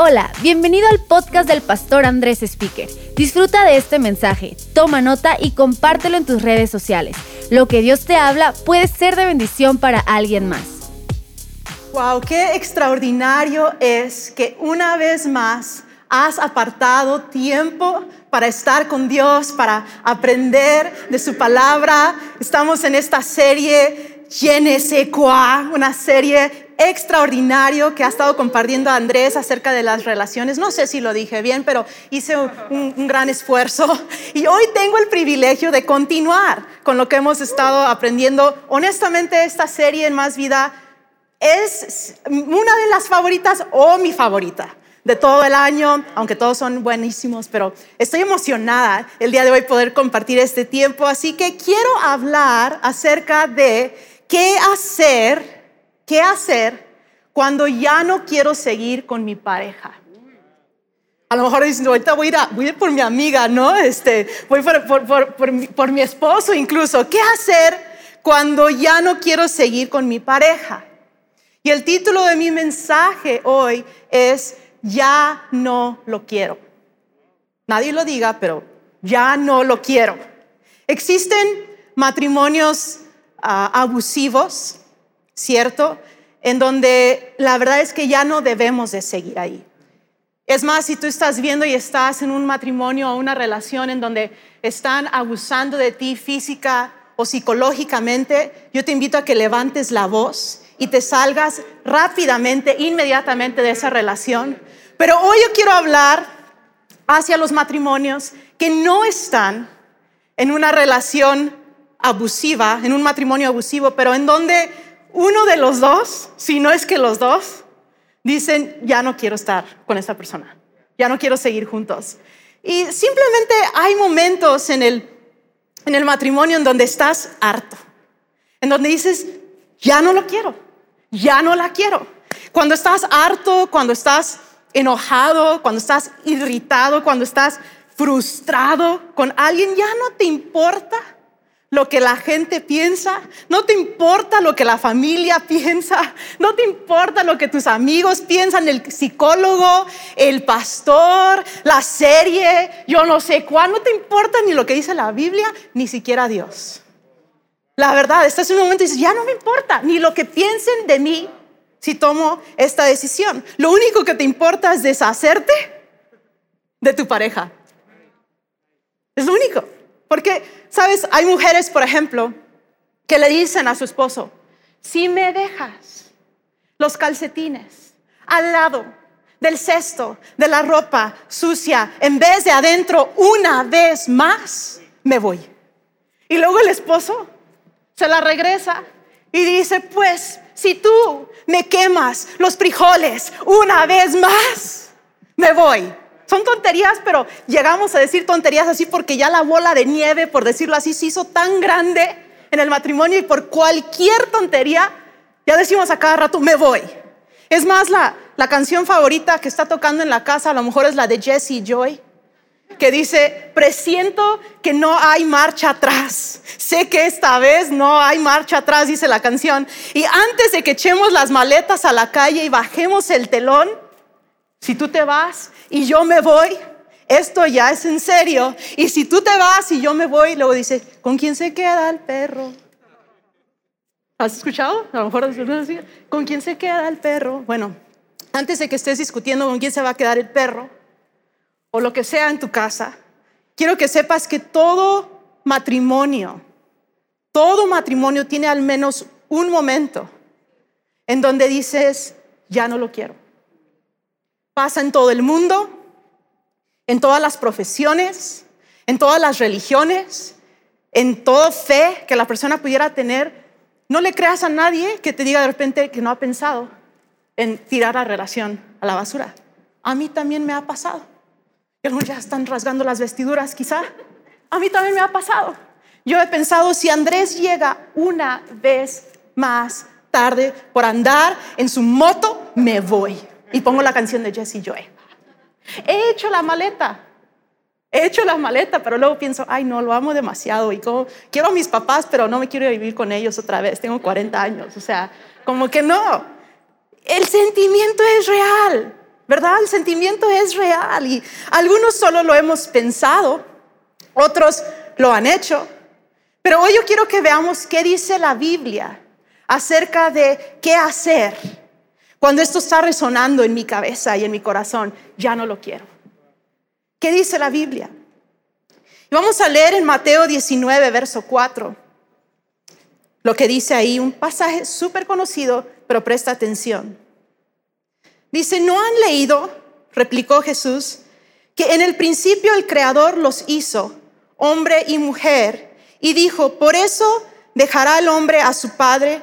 Hola, bienvenido al podcast del pastor Andrés Speaker. Disfruta de este mensaje, toma nota y compártelo en tus redes sociales. Lo que Dios te habla puede ser de bendición para alguien más. Wow, qué extraordinario es que una vez más has apartado tiempo para estar con Dios, para aprender de su palabra. Estamos en esta serie Génesis, una serie extraordinario que ha estado compartiendo Andrés acerca de las relaciones. No sé si lo dije bien, pero hice un, gran esfuerzo y hoy tengo el privilegio de continuar con lo que hemos estado aprendiendo. Honestamente, esta serie en Más Vida es una de las favoritas o mi favorita de todo el año, aunque todos son buenísimos, pero estoy emocionada el día de hoy poder compartir este tiempo, así que quiero hablar acerca de qué hacer ¿Qué hacer cuando ya no quiero seguir con mi pareja? A lo mejor dicen, ahorita voy a ir, a, voy a ir por mi amiga, ¿no? Este, voy por, por, por, mi esposo incluso. ¿Qué hacer cuando ya no quiero seguir con mi pareja? Y el título de mi mensaje hoy es, ya no lo quiero. Nadie lo diga, pero ya no lo quiero. Existen matrimonios ah, abusivos, ¿cierto? En donde la verdad es que ya no debemos de seguir ahí. Es más, si tú estás viendo y estás en un matrimonio o una relación en donde están abusando de ti física o psicológicamente, yo te invito a que levantes la voz y te salgas rápidamente, inmediatamente de esa relación. Pero hoy yo quiero hablar hacia los matrimonios que no están en una relación abusiva, en un matrimonio abusivo, pero en donde uno de los dos, si no es que los dos, dicen, ya no quiero estar con esta persona, ya no quiero seguir juntos. Y simplemente hay momentos en el, en el matrimonio en donde estás harto, en donde dices, ya no lo quiero, ya no la quiero. Cuando estás harto, cuando estás enojado, cuando estás irritado, cuando estás frustrado con alguien, ya no te importa lo que la gente piensa, no te importa lo que la familia piensa, no te importa lo que tus amigos piensan, el psicólogo, el pastor, la serie, yo no sé cuál, no te importa ni lo que dice la Biblia, ni siquiera Dios. La verdad, estás en un momento y dices, ya no me importa ni lo que piensen de mí si tomo esta decisión. Lo único que te importa es deshacerte de tu pareja. Es lo único. Porque, sabes, hay mujeres, por ejemplo, que le dicen a su esposo, si me dejas los calcetines al lado del cesto de la ropa sucia, en vez de adentro, una vez más, me voy. Y luego el esposo se la regresa y dice, pues, si tú me quemas los frijoles una vez más, me voy. Son tonterías, pero llegamos a decir tonterías así porque ya la bola de nieve, por decirlo así, se hizo tan grande en el matrimonio y por cualquier tontería, ya decimos a cada rato, me voy. Es más, la, la canción favorita que está tocando en la casa a lo mejor es la de Jesse Joy, que dice, presiento que no hay marcha atrás. Sé que esta vez no hay marcha atrás, dice la canción. Y antes de que echemos las maletas a la calle y bajemos el telón, si tú te vas y yo me voy, esto ya es en serio. Y si tú te vas y yo me voy, luego dice, ¿con quién se queda el perro? ¿Has escuchado? A lo mejor ¿con quién se queda el perro? Bueno, antes de que estés discutiendo con quién se va a quedar el perro o lo que sea en tu casa, quiero que sepas que todo matrimonio, todo matrimonio tiene al menos un momento en donde dices, ya no lo quiero pasa en todo el mundo, en todas las profesiones, en todas las religiones, en toda fe que la persona pudiera tener. No le creas a nadie que te diga de repente que no ha pensado en tirar la relación a la basura. A mí también me ha pasado. Y algunos ya están rasgando las vestiduras, quizá. A mí también me ha pasado. Yo he pensado, si Andrés llega una vez más tarde por andar en su moto, me voy. Y pongo la canción de Jesse Joy. He hecho la maleta. He hecho la maleta, pero luego pienso, ay, no, lo amo demasiado. Y quiero a mis papás, pero no me quiero vivir con ellos otra vez. Tengo 40 años. O sea, como que no. El sentimiento es real. ¿verdad? El sentimiento es real y algunos solo lo hemos pensado, otros lo han hecho. Pero hoy yo quiero que veamos qué dice la Biblia acerca de qué hacer cuando esto está resonando en mi cabeza y en mi corazón. Ya no lo quiero. ¿Qué dice la Biblia? Y vamos a leer en Mateo 19, verso 4, lo que dice ahí, un pasaje súper conocido, pero presta atención. Dice, ¿no han leído, replicó Jesús, que en el principio el Creador los hizo, hombre y mujer, y dijo, por eso dejará el hombre a su padre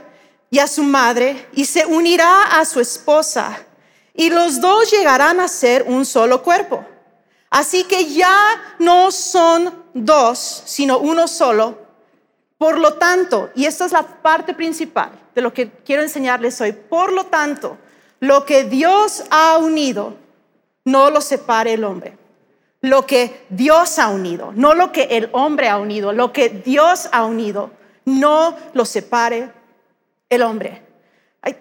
y a su madre, y se unirá a su esposa, y los dos llegarán a ser un solo cuerpo. Así que ya no son dos, sino uno solo. Por lo tanto, y esta es la parte principal de lo que quiero enseñarles hoy, por lo tanto, lo que Dios ha unido, no lo separe el hombre. Lo que Dios ha unido, no lo que el hombre ha unido, lo que Dios ha unido, no lo separe el hombre. Hay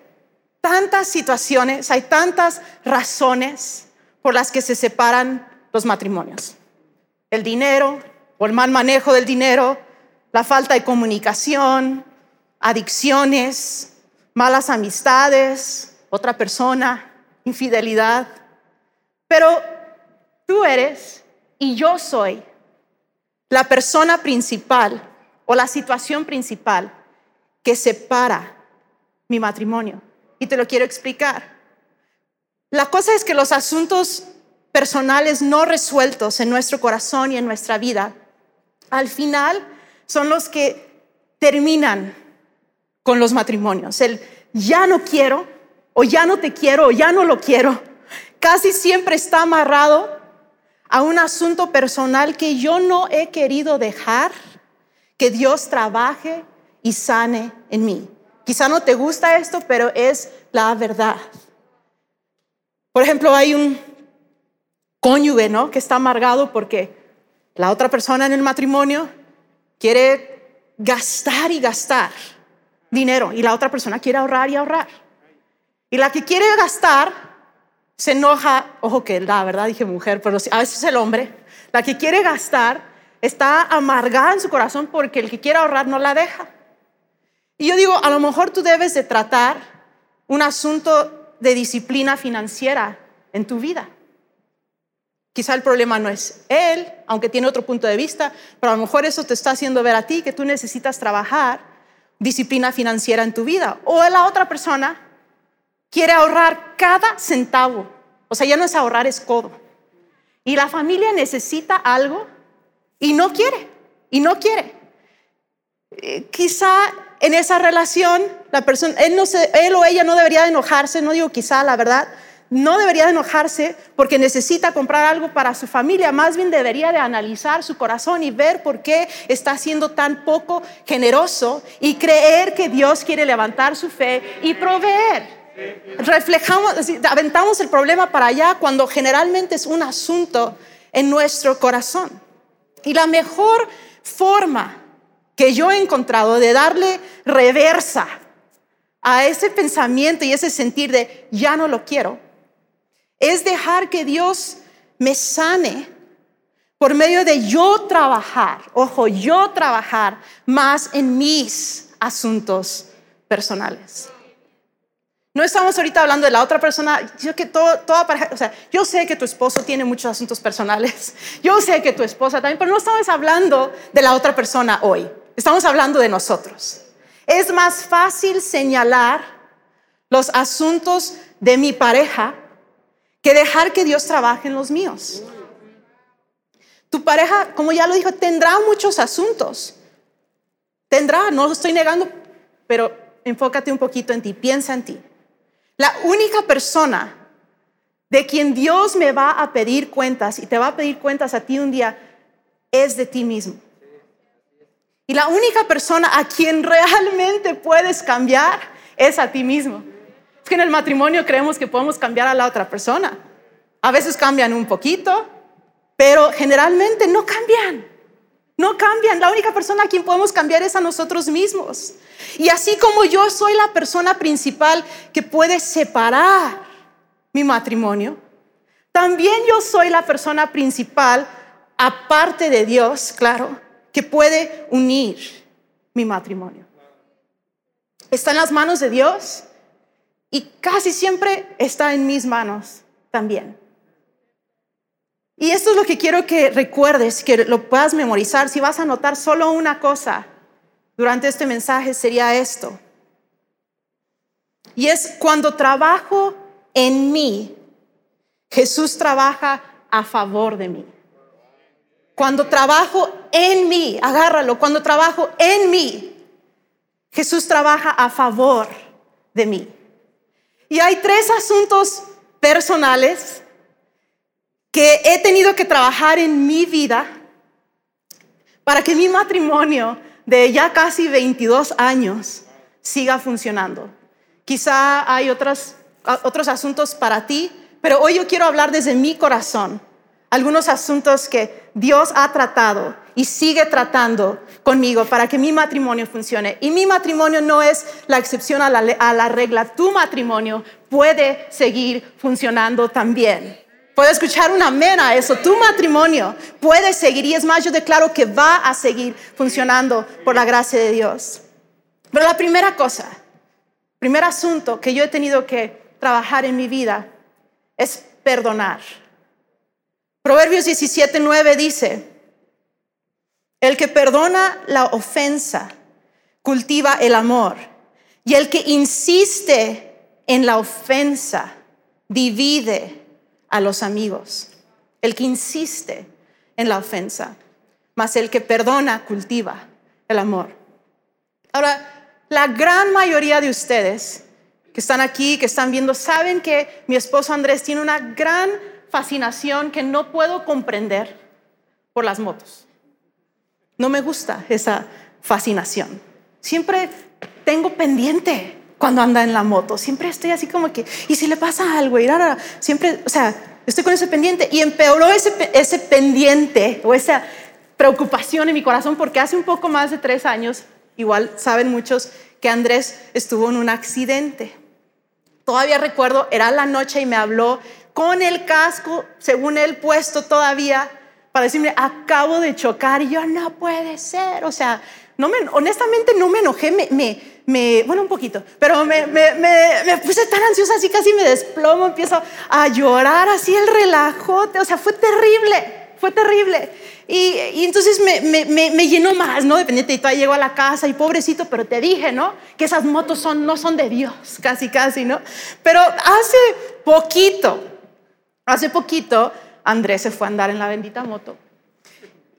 tantas situaciones, hay tantas razones por las que se separan los matrimonios. El dinero o el mal manejo del dinero, la falta de comunicación, adicciones, malas amistades, otra persona, infidelidad. Pero tú eres y yo soy la persona principal o la situación principal que separa mi matrimonio. Y te lo quiero explicar. La cosa es que los asuntos personales no resueltos en nuestro corazón y en nuestra vida, al final son los que terminan con los matrimonios. El ya no quiero, o ya no te quiero, o ya no lo quiero, casi siempre está amarrado a un asunto personal que yo no he querido dejar que Dios trabaje y sane en mí. Quizá no te gusta esto, pero es la verdad. Por ejemplo, hay un cónyuge, ¿no? Que está amargado porque la otra persona en el matrimonio quiere gastar y gastar dinero y la otra persona quiere ahorrar y ahorrar. Y la que quiere gastar se enoja, ojo que la verdad dije mujer, pero a veces es el hombre, la que quiere gastar está amargada en su corazón porque el que quiere ahorrar no la deja. Y yo digo, a lo mejor tú debes de tratar un asunto de disciplina financiera en tu vida. Quizá el problema no es él, aunque tiene otro punto de vista, pero a lo mejor eso te está haciendo ver a ti que tú necesitas trabajar disciplina financiera en tu vida. O la otra persona quiere ahorrar cada centavo. O sea, ya no es ahorrar, es codo. Y la familia necesita algo y no quiere, y no quiere. Eh, quizá en esa relación, la persona, él, o ella no debería de enojarse, no digo quizá, la verdad, no debería de enojarse porque necesita comprar algo para su familia, más bien debería de analizar su corazón y ver por qué está siendo tan poco generoso y creer que Dios quiere levantar su fe y proveer reflejamos, aventamos el problema para allá cuando generalmente es un asunto en nuestro corazón. Y la mejor forma que yo he encontrado de darle reversa a ese pensamiento y ese sentir de ya no lo quiero, es dejar que Dios me sane por medio de yo trabajar, ojo, yo trabajar más en mis asuntos personales. No estamos ahorita hablando de la otra persona. Yo sé que tu esposo tiene muchos asuntos personales. Yo sé que tu esposa también, pero no estamos hablando de la otra persona hoy. Estamos hablando de nosotros. Es más fácil señalar los asuntos de mi pareja que dejar que Dios trabaje en los míos. Tu pareja, como ya lo dijo, tendrá muchos asuntos. Tendrá, no lo estoy negando, pero enfócate un poquito en ti, piensa en ti. La única persona de quien Dios me va a pedir cuentas y te va a pedir cuentas a ti un día es de ti mismo. Y la única persona a quien realmente puedes cambiar es a ti mismo. Es que en el matrimonio creemos que podemos cambiar a la otra persona. A veces cambian un poquito, pero generalmente no cambian. No cambian. La única persona a quien podemos cambiar es a nosotros mismos. Y así como yo soy la persona principal que puede separar mi matrimonio, también yo soy la persona principal, aparte de Dios, claro, que puede unir mi matrimonio. Está en las manos de Dios y casi siempre está en mis manos también. Y esto es lo que quiero que recuerdes, que lo puedas memorizar. Si vas a anotar solo una cosa durante este mensaje, sería esto. Y es cuando trabajo en mí, Jesús trabaja a favor de mí. Cuando trabajo en mí, agárralo, cuando trabajo en mí, Jesús trabaja a favor de mí. Y hay tres asuntos personales que he tenido que trabajar en mi vida para que mi matrimonio de ya casi 22 años siga funcionando. Quizá hay otros, otros asuntos para ti, pero hoy yo quiero hablar desde mi corazón. Algunos asuntos que Dios ha tratado y sigue tratando conmigo para que mi matrimonio funcione. Y mi matrimonio no es la excepción a la, regla. Tu matrimonio puede seguir funcionando también. Puedo escuchar una amén a eso. Tu matrimonio puede seguir y es más, yo declaro que va a seguir funcionando por la gracia de Dios. Pero la primera cosa, primer asunto que yo he tenido que trabajar en mi vida es perdonar. Proverbios 17:9 dice, el que perdona la ofensa cultiva el amor y el que insiste en la ofensa divide a los amigos, el que insiste en la ofensa, mas el que perdona cultiva el amor. Ahora, la gran mayoría de ustedes que están aquí, que están viendo, saben que mi esposo Andrés tiene una gran fascinación que no puedo comprender por las motos. No me gusta esa fascinación. Siempre tengo pendiente cuando anda en la moto. Siempre estoy así como que, ¿y si le pasa algo? Y ahora, siempre, o sea, estoy con ese pendiente. Y empeoró ese, ese pendiente o esa preocupación en mi corazón porque hace un poco más de tres años, igual saben muchos, que Andrés estuvo en un accidente. Todavía recuerdo, era la noche y me habló con el casco, según él puesto todavía, para decirme, acabo de chocar. Y yo, no puede ser. O sea, no me, honestamente no me enojé, me, me bueno, un poquito, pero me, me, puse tan ansiosa, así casi me desplomo, empiezo a llorar, así el relajote, o sea, fue terrible, fue terrible. Y, y entonces me, llenó más, ¿no? Dependiente, y todavía llego a la casa y pobrecito, pero te dije, ¿no? Que esas motos son, no son de Dios, casi, casi, ¿no? Pero hace poquito, hace poquito, Andrés se fue a andar en la bendita moto.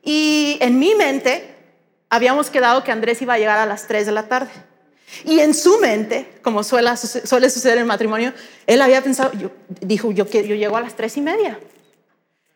Y en mi mente, habíamos quedado que Andrés iba a llegar a las 3 de la tarde. Y en su mente, como suele, suceder en matrimonio, él había pensado, yo, dijo, yo, yo llego a las tres y media.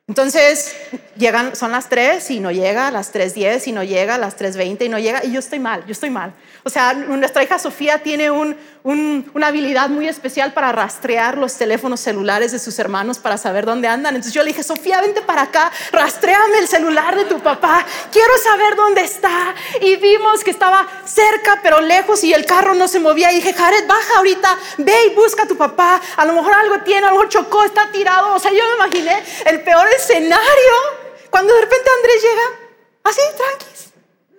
Entonces, llegan, son las 3 y no llega, a las 3.10 y no llega, a las 3.20 y no llega, y yo estoy mal, yo estoy mal. O sea, nuestra hija Sofía tiene una habilidad muy especial para rastrear los teléfonos celulares de sus hermanos para saber dónde andan. Entonces yo le dije, Sofía, vente para acá, rastréame el celular de tu papá, quiero saber dónde está. Y vimos que estaba cerca, pero lejos, y el carro no se movía. Y dije, Jared, baja ahorita, ve y busca a tu papá, a lo mejor algo tiene, a chocó, está tirado. O sea, yo me imaginé el peor escenario cuando de repente Andrés llega así, tranquis,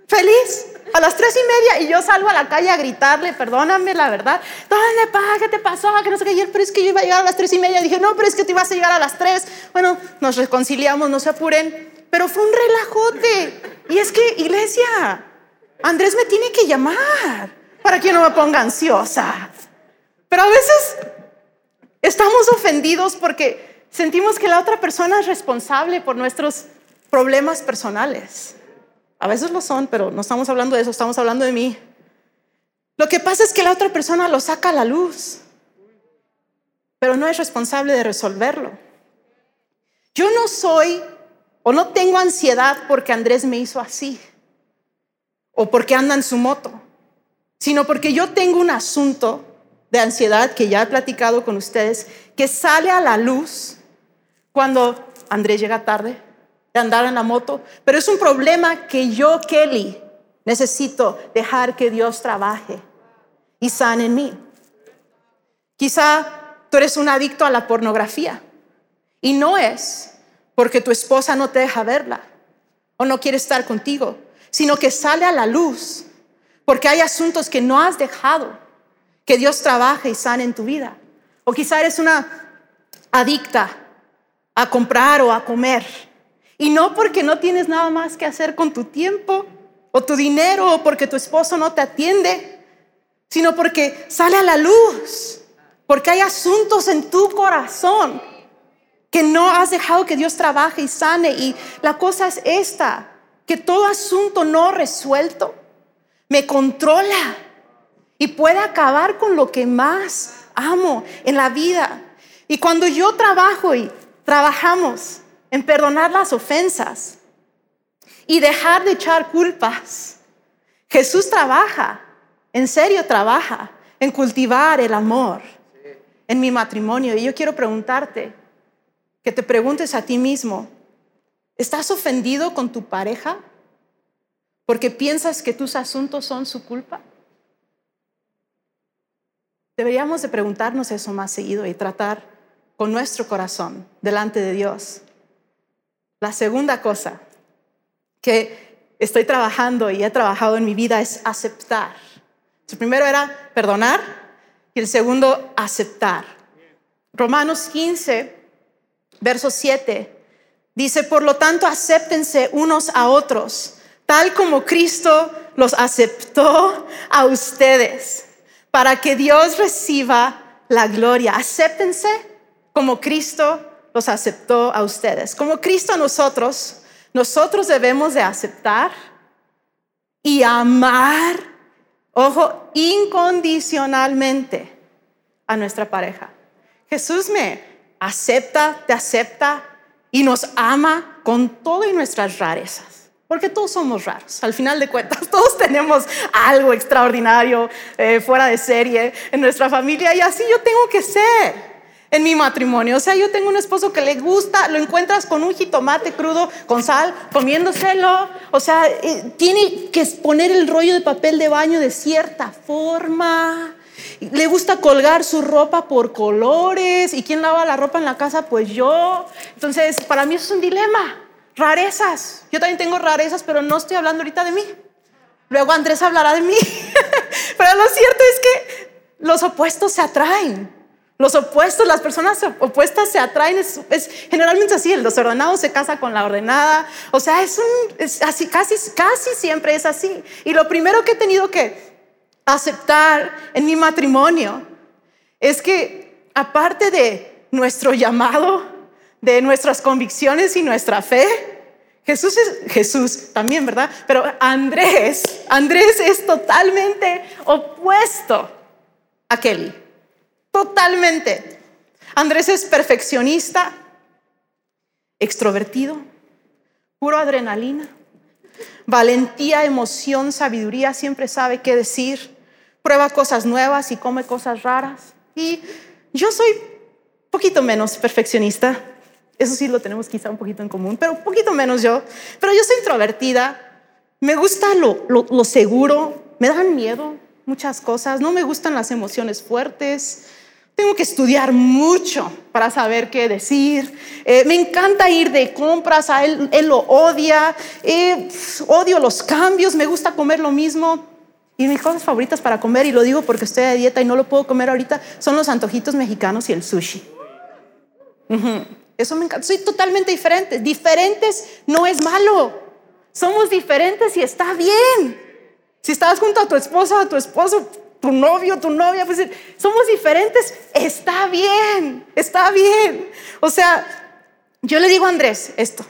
feliz, a las tres y media y yo salgo a la calle a gritarle, perdóname, la verdad, ¿dónde pa? ¿Qué te pasó? Que no sé qué, ayer, pero es que yo iba a llegar a las tres y media. Dije, no, pero es que te ibas a llegar a las tres. Bueno, nos reconciliamos, no se apuren, pero fue un relajote. Y es que, iglesia, Andrés me tiene que llamar para que no me ponga ansiosa. Pero a veces estamos ofendidos porque sentimos que la otra persona es responsable por nuestros problemas personales. A veces lo son, pero no estamos hablando de eso, estamos hablando de mí. Lo que pasa es que la otra persona lo saca a la luz, pero no es responsable de resolverlo. Yo no soy o no tengo ansiedad porque Andrés me hizo así o porque anda en su moto, sino porque yo tengo un asunto de ansiedad que ya he platicado con ustedes, que sale a la luz cuando Andrés llega tarde de andar en la moto, pero es un problema que yo, Kelly, necesito dejar que Dios trabaje y sane en mí. Quizá tú eres un adicto a la pornografía Y no es porque tu esposa no te deja verla o no quiere estar contigo, sino que sale a la luz porque hay asuntos que no has dejado que Dios trabaje y sane en tu vida. O quizá eres una adicta a comprar o a comer. Y no porque no tienes nada más que hacer con tu tiempo o tu dinero o porque tu esposo no te atiende, sino porque sale a la luz, porque hay asuntos en tu corazón que no has dejado que Dios trabaje y sane. Y la cosa es esta, que todo asunto no resuelto me controla y puede acabar con lo que más amo en la vida. Y cuando yo trabajo y trabajamos en perdonar las ofensas y dejar de echar culpas, Jesús trabaja, en serio trabaja, en cultivar el amor en mi matrimonio. Y yo quiero preguntarte, que te preguntes a ti mismo, ¿estás ofendido con tu pareja porque piensas que tus asuntos son su culpa? Deberíamos de preguntarnos eso más seguido y tratar con nuestro corazón delante de Dios. La segunda cosa que estoy trabajando y he trabajado en mi vida es aceptar. El primero era perdonar y el segundo aceptar. Romanos 15 verso 7, dice, por lo tanto, acéptense unos a otros, tal como Cristo los aceptó a ustedes, para que Dios reciba la gloria. Acéptense como Cristo los aceptó a ustedes. Como Cristo a nosotros, nosotros debemos de aceptar y amar, ojo, incondicionalmente a nuestra pareja. Jesús me acepta, te acepta y nos ama con todo y nuestras rarezas. Porque todos somos raros, al final de cuentas, todos tenemos algo extraordinario eh, fuera de serie en nuestra familia y así yo tengo que ser en mi matrimonio. O sea, yo tengo un esposo que le gusta, lo encuentras con un jitomate crudo, con sal, comiéndoselo. O sea, eh, tiene que poner el rollo de papel de baño de cierta forma. Le gusta colgar su ropa por colores. ¿Y quién lava la ropa en la casa? Pues yo. Entonces, para mí eso es un dilema. Rarezas. Yo también tengo rarezas, pero no estoy hablando ahorita de mí. Luego Andrés hablará de mí. pero lo cierto es que los opuestos se atraen. Los opuestos, las personas opuestas se atraen, es, generalmente así, el desordenado se casa con la ordenada, o sea, es, es así, casi, casi siempre es así. Y lo primero que he tenido que aceptar en mi matrimonio es que aparte de nuestro llamado, de nuestras convicciones y nuestra fe, Jesús es Jesús también, ¿verdad? Pero Andrés, Andrés es totalmente opuesto a Kelly. Totalmente. Andrés es perfeccionista, extrovertido, puro adrenalina, valentía, emoción, sabiduría, siempre sabe qué decir prueba cosas nuevas y come cosas raras. Y yo soy poquito menos perfeccionista. Eso sí lo tenemos quizá un poquito en común, pero un poquito menos yo. Pero yo soy introvertida. Me gusta lo, lo, seguro. Me dan miedo muchas cosas. No me gustan las emociones fuertes. Tengo que estudiar mucho para saber qué decir. Eh, me encanta ir de compras, a él, él lo odia. Eh, odio los cambios, me gusta comer lo mismo. Y mis cosas favoritas para comer, y lo digo porque estoy de dieta y no lo puedo comer ahorita, son los antojitos mexicanos y el sushi. Eso me encanta. Soy totalmente diferente. Diferentes no es malo. Somos diferentes y está bien. Si estás junto a tu esposa, a tu esposo, tu novio, tu novia, pues somos diferentes, está bien, está bien. O sea, yo le digo a Andrés esto.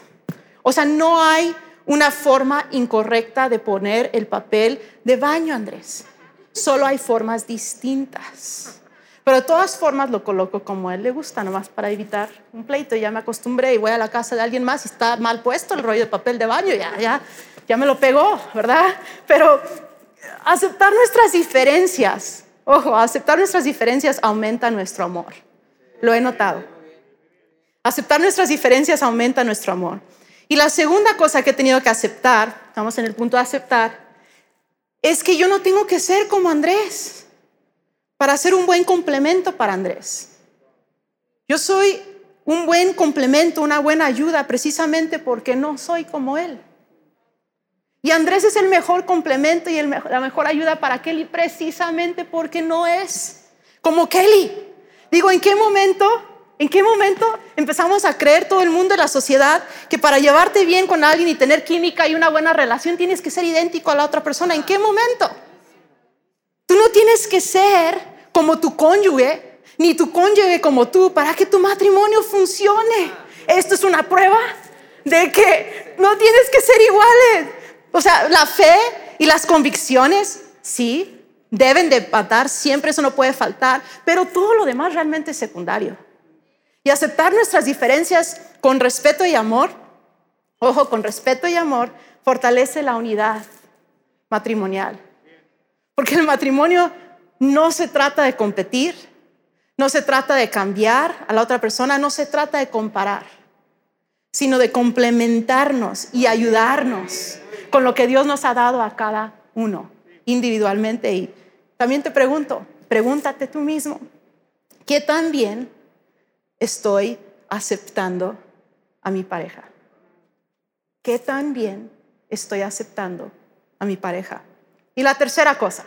O sea, no hay una forma incorrecta de poner el papel de baño, Andrés. Solo hay formas distintas. Pero de todas formas lo coloco como a él le gusta, nomás para evitar un pleito. Ya me acostumbré y voy a la casa de alguien más y está mal puesto el rollo de papel de baño, ya, ya, ya me lo pegó, ¿verdad? Pero aceptar nuestras diferencias, ojo, aceptar nuestras diferencias aumenta nuestro amor. Lo he notado. Aceptar nuestras diferencias aumenta nuestro amor. Y la segunda cosa que he tenido que aceptar, estamos en el punto de aceptar, es que yo no tengo que ser como Andrés para ser un buen complemento para Andrés. Yo soy un buen complemento, una buena ayuda, precisamente porque no soy como Él. Y Andrés es el mejor complemento y la mejor ayuda para Kelly, precisamente porque no es como Kelly. Digo, ¿en qué momento? ¿En qué momento empezamos a creer todo el mundo de la sociedad que para llevarte bien con alguien y tener química y una buena relación tienes que ser idéntico a la otra persona? ¿En qué momento? Tú no tienes que ser como tu cónyuge, ni tu cónyuge como tú, para que tu matrimonio funcione. Esto es una prueba de que no tienes que ser iguales. O sea, la fe y las convicciones, sí, deben de patar, siempre eso no puede faltar, pero todo lo demás realmente es secundario. Y aceptar nuestras diferencias con respeto y amor, ojo, con respeto y amor, fortalece la unidad matrimonial. Porque el matrimonio no se trata de competir, no se trata de cambiar a la otra persona, no se trata de comparar, sino de complementarnos y ayudarnos con lo que Dios nos ha dado a cada uno individualmente. Y también te pregunto, pregúntate tú mismo, ¿qué tan bien estoy aceptando a mi pareja? ¿Qué tan bien estoy aceptando a mi pareja? Y la tercera cosa,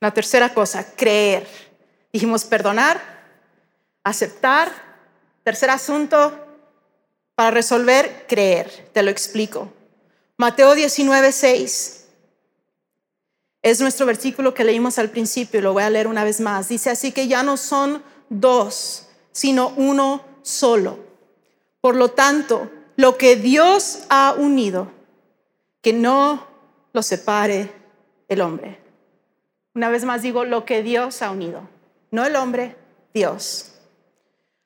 la tercera cosa, creer. Dijimos perdonar, aceptar. Tercer asunto para resolver, creer. Te lo explico. Mateo 19, 6. Es nuestro versículo que leímos al principio, lo voy a leer una vez más. Dice así que ya no son dos, sino uno solo. Por lo tanto, lo que Dios ha unido, que no lo separe el hombre. Una vez más digo, lo que Dios ha unido, no el hombre, Dios.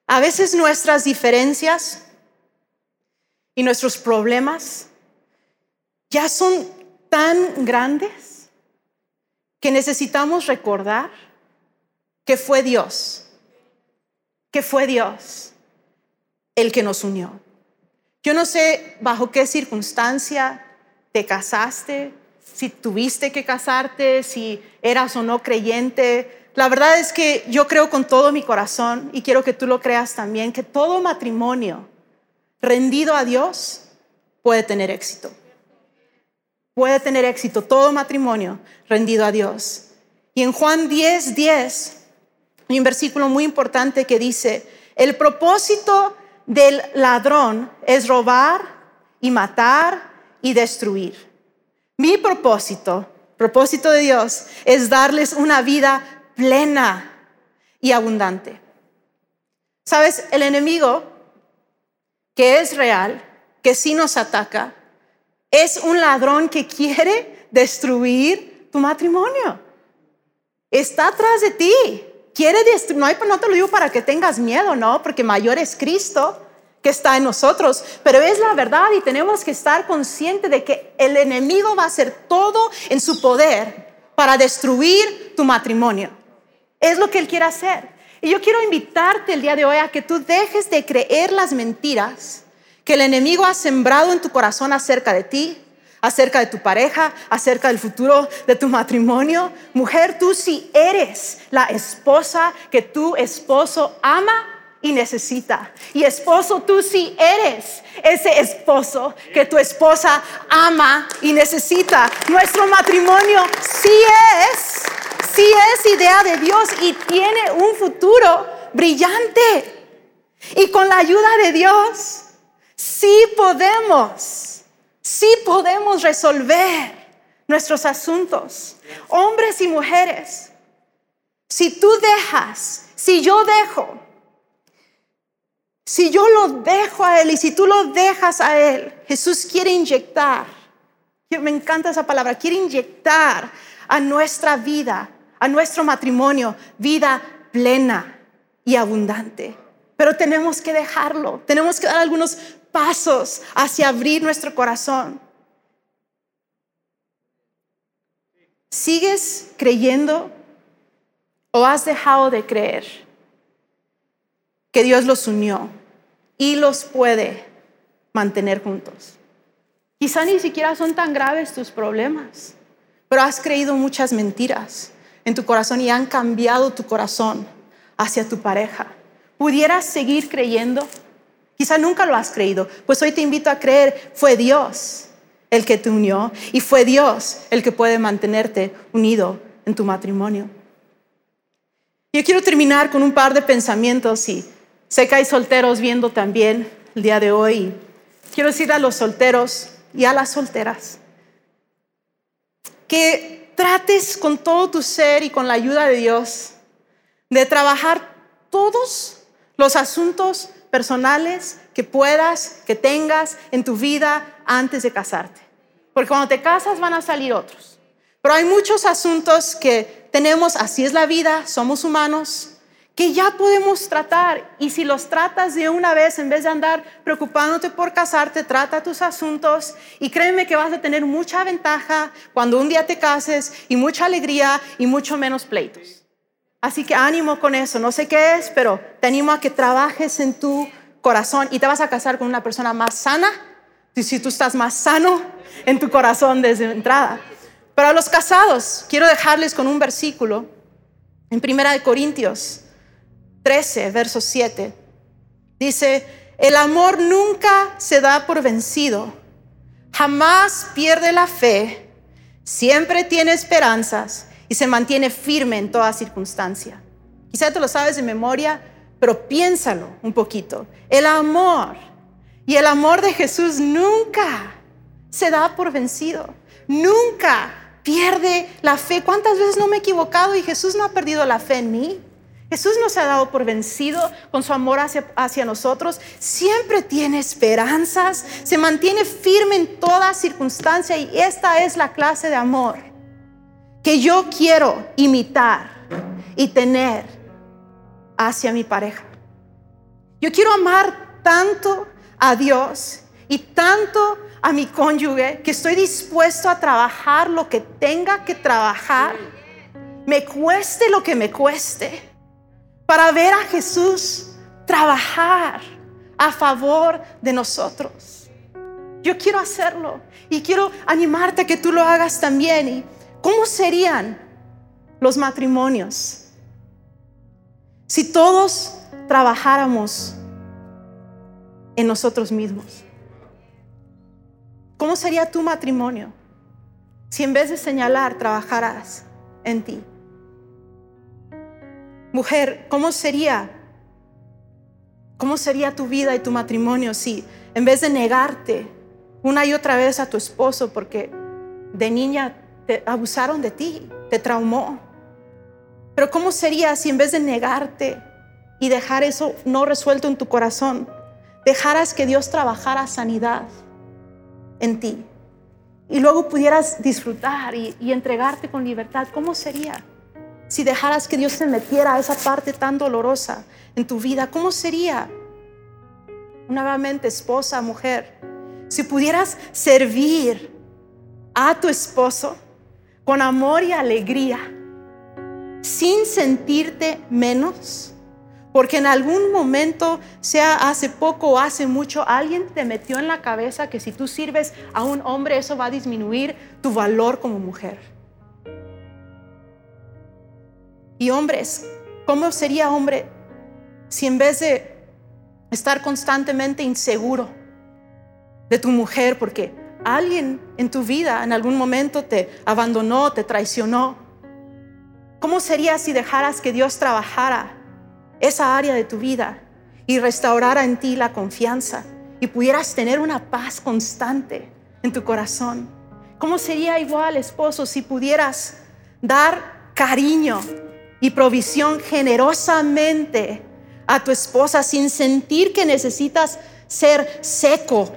A veces nuestras diferencias y nuestros problemas ya son tan grandes que necesitamos recordar que fue Dios, que fue Dios el que nos unió. Yo no sé bajo qué circunstancia te casaste, si tuviste que casarte, si eras o no creyente. La verdad es que yo creo con todo mi corazón y quiero que tú lo creas también, que todo matrimonio rendido a Dios puede tener éxito puede tener éxito todo matrimonio rendido a Dios. Y en Juan 10, 10, hay un versículo muy importante que dice, el propósito del ladrón es robar y matar y destruir. Mi propósito, propósito de Dios, es darles una vida plena y abundante. Sabes, el enemigo, que es real, que sí nos ataca, es un ladrón que quiere destruir tu matrimonio. Está atrás de ti. Quiere destruir, no, no te lo digo para que tengas miedo, no, porque mayor es Cristo que está en nosotros, pero es la verdad y tenemos que estar conscientes de que el enemigo va a hacer todo en su poder para destruir tu matrimonio. Es lo que él quiere hacer. Y yo quiero invitarte el día de hoy a que tú dejes de creer las mentiras que el enemigo ha sembrado en tu corazón acerca de ti, acerca de tu pareja, acerca del futuro de tu matrimonio. Mujer, tú sí eres la esposa que tu esposo ama y necesita. Y esposo, tú sí eres ese esposo que tu esposa ama y necesita. Nuestro matrimonio sí es, sí es idea de Dios y tiene un futuro brillante. Y con la ayuda de Dios, sí podemos, sí podemos resolver nuestros asuntos, hombres y mujeres. Si tú dejas, si yo dejo, si yo lo dejo a Él y si tú lo dejas a Él, Jesús quiere inyectar, me encanta esa palabra, quiere inyectar a nuestra vida, a nuestro matrimonio, vida plena y abundante. Pero tenemos que dejarlo, tenemos que dar algunos pasos hacia abrir nuestro corazón. ¿Sigues creyendo o has dejado de creer que Dios los unió y los puede mantener juntos? Quizá ni siquiera son tan graves tus problemas, pero has creído muchas mentiras en tu corazón y han cambiado tu corazón hacia tu pareja. ¿Pudieras seguir creyendo? Quizá nunca lo has creído, pues hoy te invito a creer, fue Dios el que te unió y fue Dios el que puede mantenerte unido en tu matrimonio. Yo quiero terminar con un par de pensamientos y sé que hay solteros viendo también el día de hoy. Quiero decir a los solteros y a las solteras que trates con todo tu ser y con la ayuda de Dios de trabajar todos los asuntos personales que puedas, que tengas en tu vida antes de casarte. Porque cuando te casas van a salir otros. Pero hay muchos asuntos que tenemos, así es la vida, somos humanos, que ya podemos tratar. Y si los tratas de una vez, en vez de andar preocupándote por casarte, trata tus asuntos y créeme que vas a tener mucha ventaja cuando un día te cases y mucha alegría y mucho menos pleitos. Así que ánimo con eso. No sé qué es, pero te animo a que trabajes en tu corazón y te vas a casar con una persona más sana si tú estás más sano en tu corazón desde entrada. Pero a los casados, quiero dejarles con un versículo en Primera de Corintios 13, verso 7. Dice, el amor nunca se da por vencido, jamás pierde la fe, siempre tiene esperanzas y se mantiene firme en toda circunstancia. Quizá te lo sabes de memoria, pero piénsalo un poquito. El amor y el amor de Jesús nunca se da por vencido, nunca pierde la fe. ¿Cuántas veces no me he equivocado y Jesús no ha perdido la fe en mí? Jesús no se ha dado por vencido con su amor hacia, hacia, nosotros. Siempre tiene esperanzas, se mantiene firme en toda circunstancia y esta es la clase de amor que yo quiero imitar y tener hacia mi pareja. Yo quiero amar tanto a Dios y tanto a mi cónyuge que estoy dispuesto a trabajar lo que tenga que trabajar, me cueste lo que me cueste, para ver a Jesús trabajar a favor de nosotros. Yo quiero hacerlo y quiero animarte a que tú lo hagas también. ¿Y cómo serían los matrimonios si todos trabajáramos en nosotros mismos. ¿Cómo sería tu matrimonio si en vez de señalar trabajaras en ti? Mujer, ¿cómo sería? ¿Cómo sería tu vida y tu matrimonio si en vez de negarte una y otra vez a tu esposo porque de niña te abusaron de ti, te traumó? Pero ¿cómo sería si en vez de negarte y dejar eso no resuelto en tu corazón, dejaras que Dios trabajara sanidad en ti y luego pudieras disfrutar y, entregarte con libertad, ¿cómo sería? Si dejaras que Dios se metiera a esa parte tan dolorosa en tu vida, ¿cómo sería? Nuevamente, esposa, mujer, si pudieras servir a tu esposo con amor y alegría, sin sentirte menos, porque en algún momento, sea hace poco o hace mucho, alguien te metió en la cabeza que si tú sirves a un hombre, eso va a disminuir tu valor como mujer. Y hombres, ¿cómo sería hombre si en vez de estar constantemente inseguro de tu mujer, porque alguien en tu vida en algún momento te abandonó, te traicionó, ¿cómo sería si dejaras que Dios trabajara esa área de tu vida y restaurara en ti la confianza y pudieras tener una paz constante en tu corazón. ¿Cómo sería igual, esposo, si pudieras dar cariño y provisión generosamente a tu esposa sin sentir que necesitas ser seco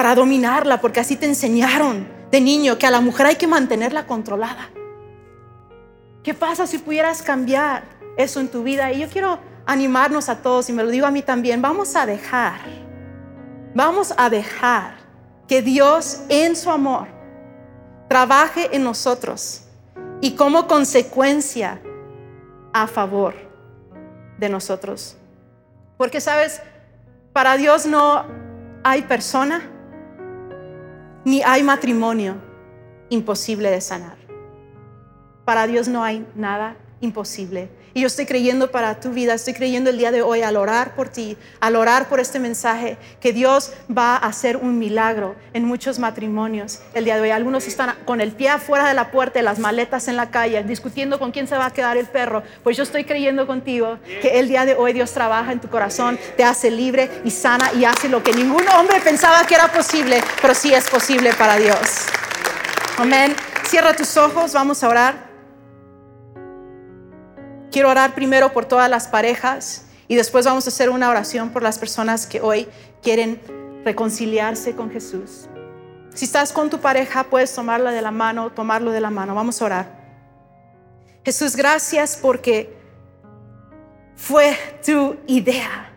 para dominarla, porque así te enseñaron de niño que a la mujer hay que mantenerla controlada? ¿Qué pasa si pudieras cambiar? eso en tu vida. Y yo quiero animarnos a todos, y me lo digo a mí también, vamos a dejar, vamos a dejar que Dios en su amor trabaje en nosotros y como consecuencia a favor de nosotros. Porque sabes, para Dios no hay persona ni hay matrimonio imposible de sanar. Para Dios no hay nada imposible Y yo estoy creyendo para tu vida, estoy creyendo el día de hoy al orar por ti, al orar por este mensaje, que Dios va a hacer un milagro en muchos matrimonios el día de hoy. Algunos están con el pie afuera de la puerta las maletas en la calle, discutiendo con quién se va a quedar el perro. Pues yo estoy creyendo contigo que el día de hoy Dios trabaja en tu corazón, te hace libre y sana y hace lo que ningún hombre pensaba que era posible, pero sí es posible para Dios. Amén. Cierra tus ojos, vamos a orar. Quiero orar primero por todas las parejas y después vamos a hacer una oración por las personas que hoy quieren reconciliarse con Jesús. Si estás con tu pareja, puedes tomarla de la mano, tomarlo de la mano. Vamos a orar. Jesús, gracias porque fue tu idea.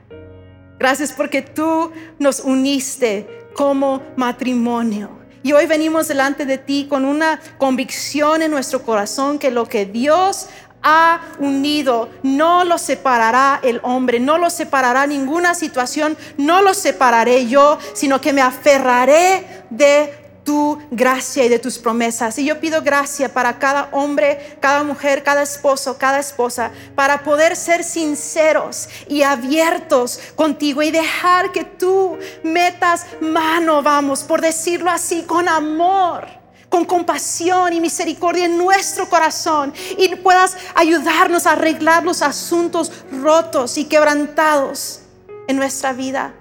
Gracias porque tú nos uniste como matrimonio. Y hoy venimos delante de ti con una convicción en nuestro corazón que lo que Dios ha unido, no lo separará el hombre, no lo separará ninguna situación, no lo separaré yo, sino que me aferraré de tu gracia y de tus promesas. Y yo pido gracia para cada hombre, cada mujer, cada esposo, cada esposa, para poder ser sinceros y abiertos contigo y dejar que tú metas mano, vamos, por decirlo así, con amor con compasión y misericordia en nuestro corazón y puedas ayudarnos a arreglar los asuntos rotos y quebrantados en nuestra vida.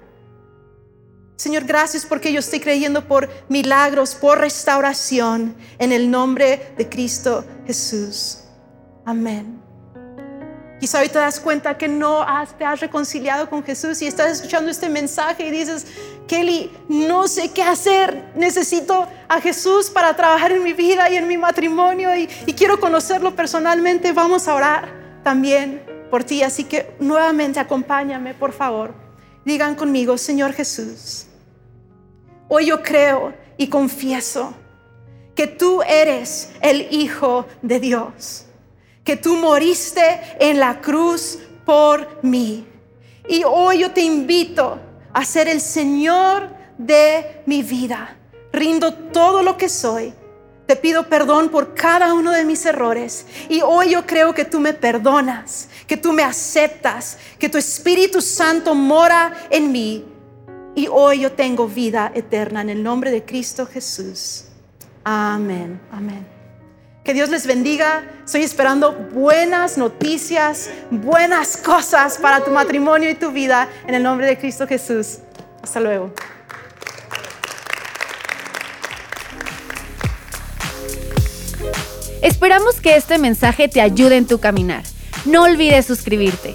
Señor, gracias porque yo estoy creyendo por milagros, por restauración, en el nombre de Cristo Jesús. Amén. Quizá hoy te das cuenta que no te has reconciliado con Jesús y estás escuchando este mensaje y dices, Kelly, no sé qué hacer, necesito a Jesús para trabajar en mi vida y en mi matrimonio y, y quiero conocerlo personalmente. Vamos a orar también por ti, así que nuevamente acompáñame, por favor. Digan conmigo, Señor Jesús, hoy yo creo y confieso que tú eres el Hijo de Dios que tú moriste en la cruz por mí. Y hoy yo te invito a ser el Señor de mi vida. Rindo todo lo que soy. Te pido perdón por cada uno de mis errores. Y hoy yo creo que tú me perdonas, que tú me aceptas, que tu Espíritu Santo mora en mí. Y hoy yo tengo vida eterna en el nombre de Cristo Jesús. Amén. Amén. Que Dios les bendiga. Estoy esperando buenas noticias, buenas cosas para tu matrimonio y tu vida en el nombre de Cristo Jesús. Hasta luego. Esperamos que este mensaje te ayude en tu caminar. No olvides suscribirte.